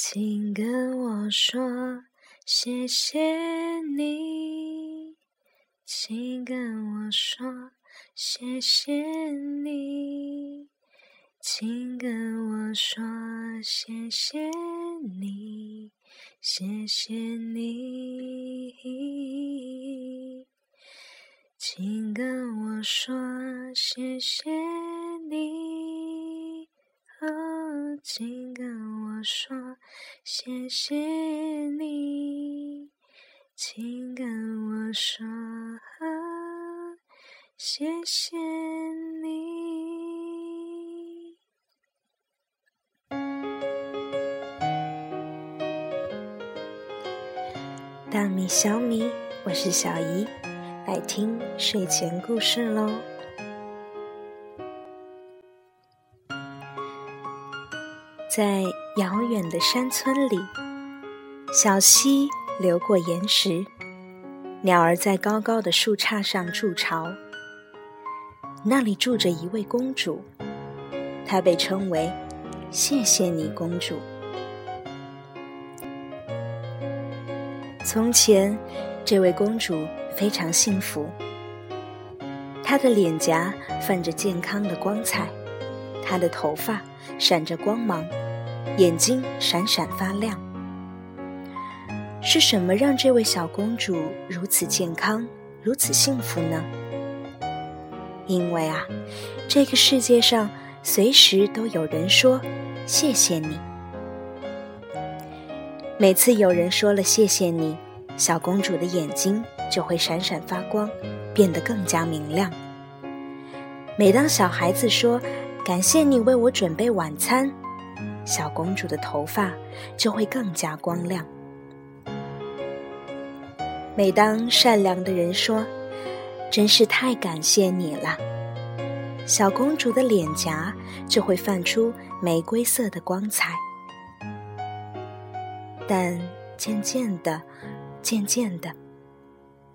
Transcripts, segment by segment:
请跟我说谢谢你，请跟我说谢谢你，请跟我说谢谢你，谢谢你，请跟我说谢谢你，哦，请跟我说谢谢你，请跟我说谢谢你。大米小米，我是小姨，来听睡前故事喽。在遥远的山村里，小溪流过岩石，鸟儿在高高的树杈上筑巢。那里住着一位公主，她被称为“谢谢你，公主”。从前，这位公主非常幸福，她的脸颊泛着健康的光彩，她的头发闪着光芒，眼睛闪闪发亮。是什么让这位小公主如此健康、如此幸福呢？因为啊，这个世界上随时都有人说“谢谢你”。每次有人说了“谢谢你”，小公主的眼睛就会闪闪发光，变得更加明亮。每当小孩子说“感谢你为我准备晚餐”，小公主的头发就会更加光亮。每当善良的人说，真是太感谢你了！小公主的脸颊就会泛出玫瑰色的光彩。但渐渐的，渐渐的，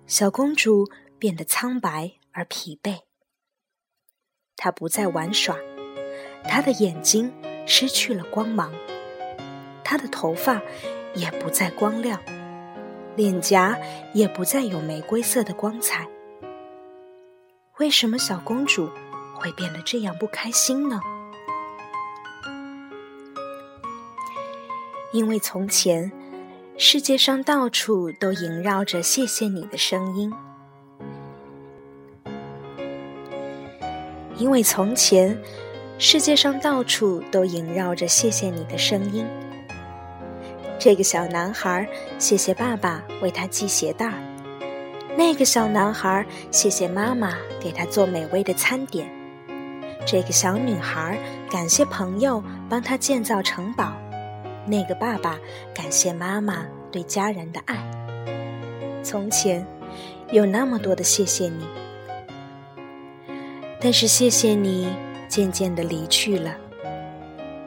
小公主变得苍白而疲惫。她不再玩耍，她的眼睛失去了光芒，她的头发也不再光亮，脸颊也不再有玫瑰色的光彩。为什么小公主会变得这样不开心呢？因为从前，世界上到处都萦绕着“谢谢你”的声音。因为从前，世界上到处都萦绕着“谢谢你”的声音。这个小男孩谢谢爸爸为他系鞋带儿。那个小男孩谢谢妈妈给他做美味的餐点，这个小女孩感谢朋友帮她建造城堡，那个爸爸感谢妈妈对家人的爱。从前有那么多的谢谢你，但是谢谢你渐渐的离去了，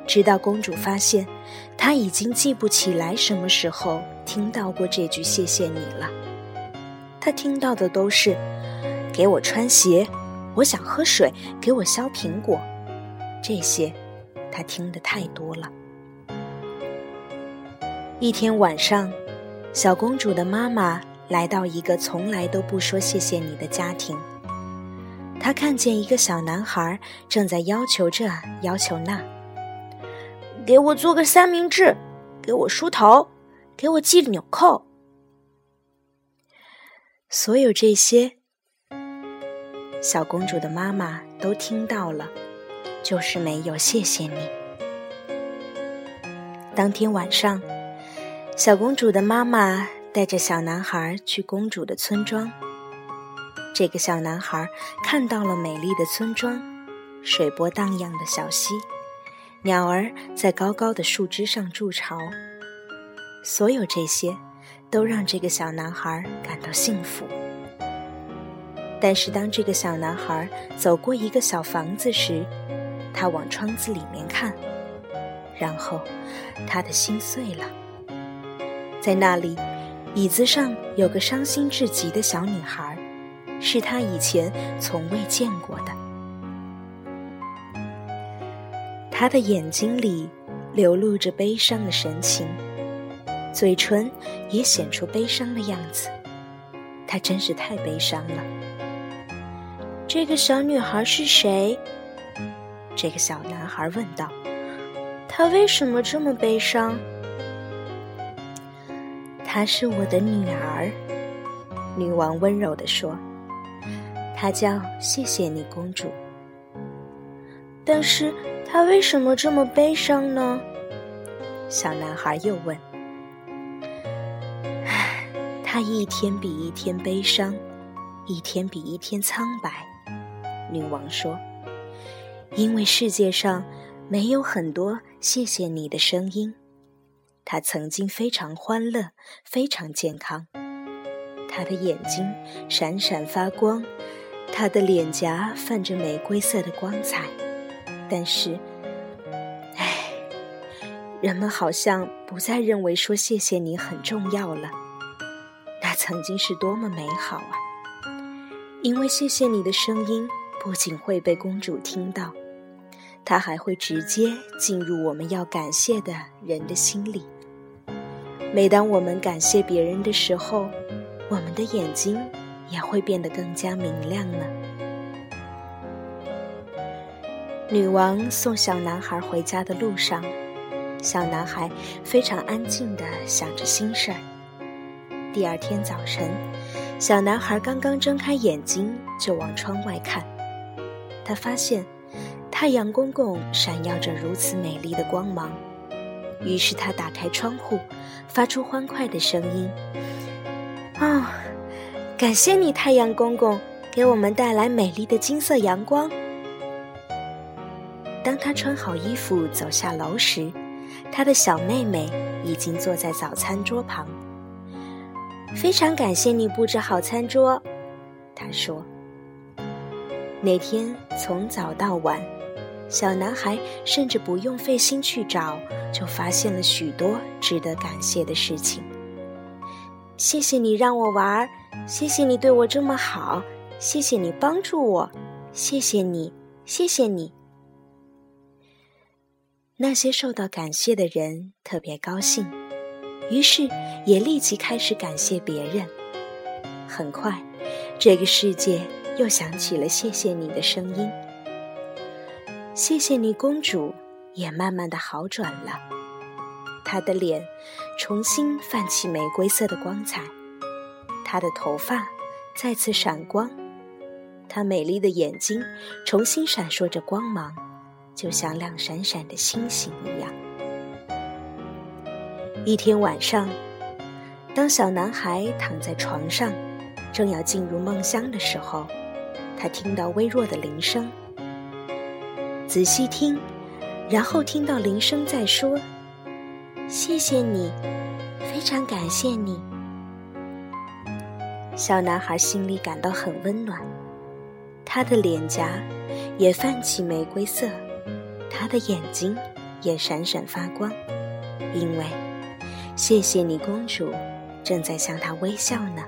直到公主发现她已经记不起来什么时候听到过这句谢谢你了。她听到的都是“给我穿鞋”，“我想喝水”，“给我削苹果”，这些他听得太多了。一天晚上，小公主的妈妈来到一个从来都不说谢谢你的家庭。他看见一个小男孩正在要求这要求那：“给我做个三明治，给我梳头，给我系纽扣。”所有这些，小公主的妈妈都听到了，就是没有谢谢你。当天晚上，小公主的妈妈带着小男孩去公主的村庄。这个小男孩看到了美丽的村庄，水波荡漾的小溪，鸟儿在高高的树枝上筑巢。所有这些。都让这个小男孩感到幸福。但是，当这个小男孩走过一个小房子时，他往窗子里面看，然后他的心碎了。在那里，椅子上有个伤心至极的小女孩，是他以前从未见过的。他的眼睛里流露着悲伤的神情，嘴唇也显出悲伤的样子。她真是太悲伤了。这个小女孩是谁？这个小男孩问道。她为什么这么悲伤？她是我的女儿，女王温柔地说。她叫谢谢你，公主。但是她为什么这么悲伤呢？小男孩又问。唉，她一天比一天悲伤，一天比一天苍白。女王说：“因为世界上没有很多谢谢你的声音。她曾经非常欢乐，非常健康。她的眼睛闪闪发光。”他的脸颊泛着玫瑰色的光彩，但是，唉，人们好像不再认为说谢谢你很重要了。那曾经是多么美好啊！因为谢谢你的声音不仅会被公主听到，它还会直接进入我们要感谢的人的心里。每当我们感谢别人的时候，我们的眼睛。也会变得更加明亮呢。女王送小男孩回家的路上，小男孩非常安静地想着心事儿。第二天早晨，小男孩刚刚睁开眼睛，就往窗外看，他发现太阳公公闪耀着如此美丽的光芒，于是他打开窗户，发出欢快的声音：“啊！”感谢你，太阳公公，给我们带来美丽的金色阳光。当他穿好衣服走下楼时，他的小妹妹已经坐在早餐桌旁。非常感谢你布置好餐桌，他说。那天从早到晚，小男孩甚至不用费心去找，就发现了许多值得感谢的事情。谢谢你让我玩儿。谢谢你对我这么好，谢谢你帮助我，谢谢你，谢谢你。那些受到感谢的人特别高兴，于是也立即开始感谢别人。很快，这个世界又响起了谢谢你的声音。谢谢你，公主也慢慢的好转了，她的脸重新泛起玫瑰色的光彩。她的头发再次闪光，她美丽的眼睛重新闪烁着光芒，就像亮闪闪的星星一样。一天晚上，当小男孩躺在床上，正要进入梦乡的时候，他听到微弱的铃声。仔细听，然后听到铃声在说：“谢谢你，非常感谢你。”小男孩心里感到很温暖，他的脸颊也泛起玫瑰色，他的眼睛也闪闪发光，因为谢谢你，公主正在向他微笑呢。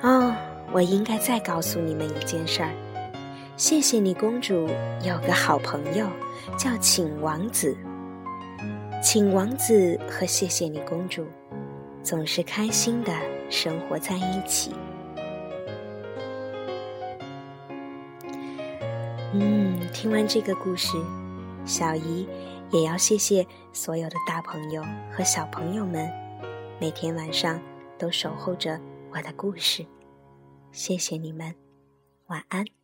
哦，我应该再告诉你们一件事儿：谢谢你，公主有个好朋友叫请王子，请王子和谢谢你，公主。总是开心的生活在一起。嗯，听完这个故事，小姨也要谢谢所有的大朋友和小朋友们，每天晚上都守候着我的故事。谢谢你们，晚安。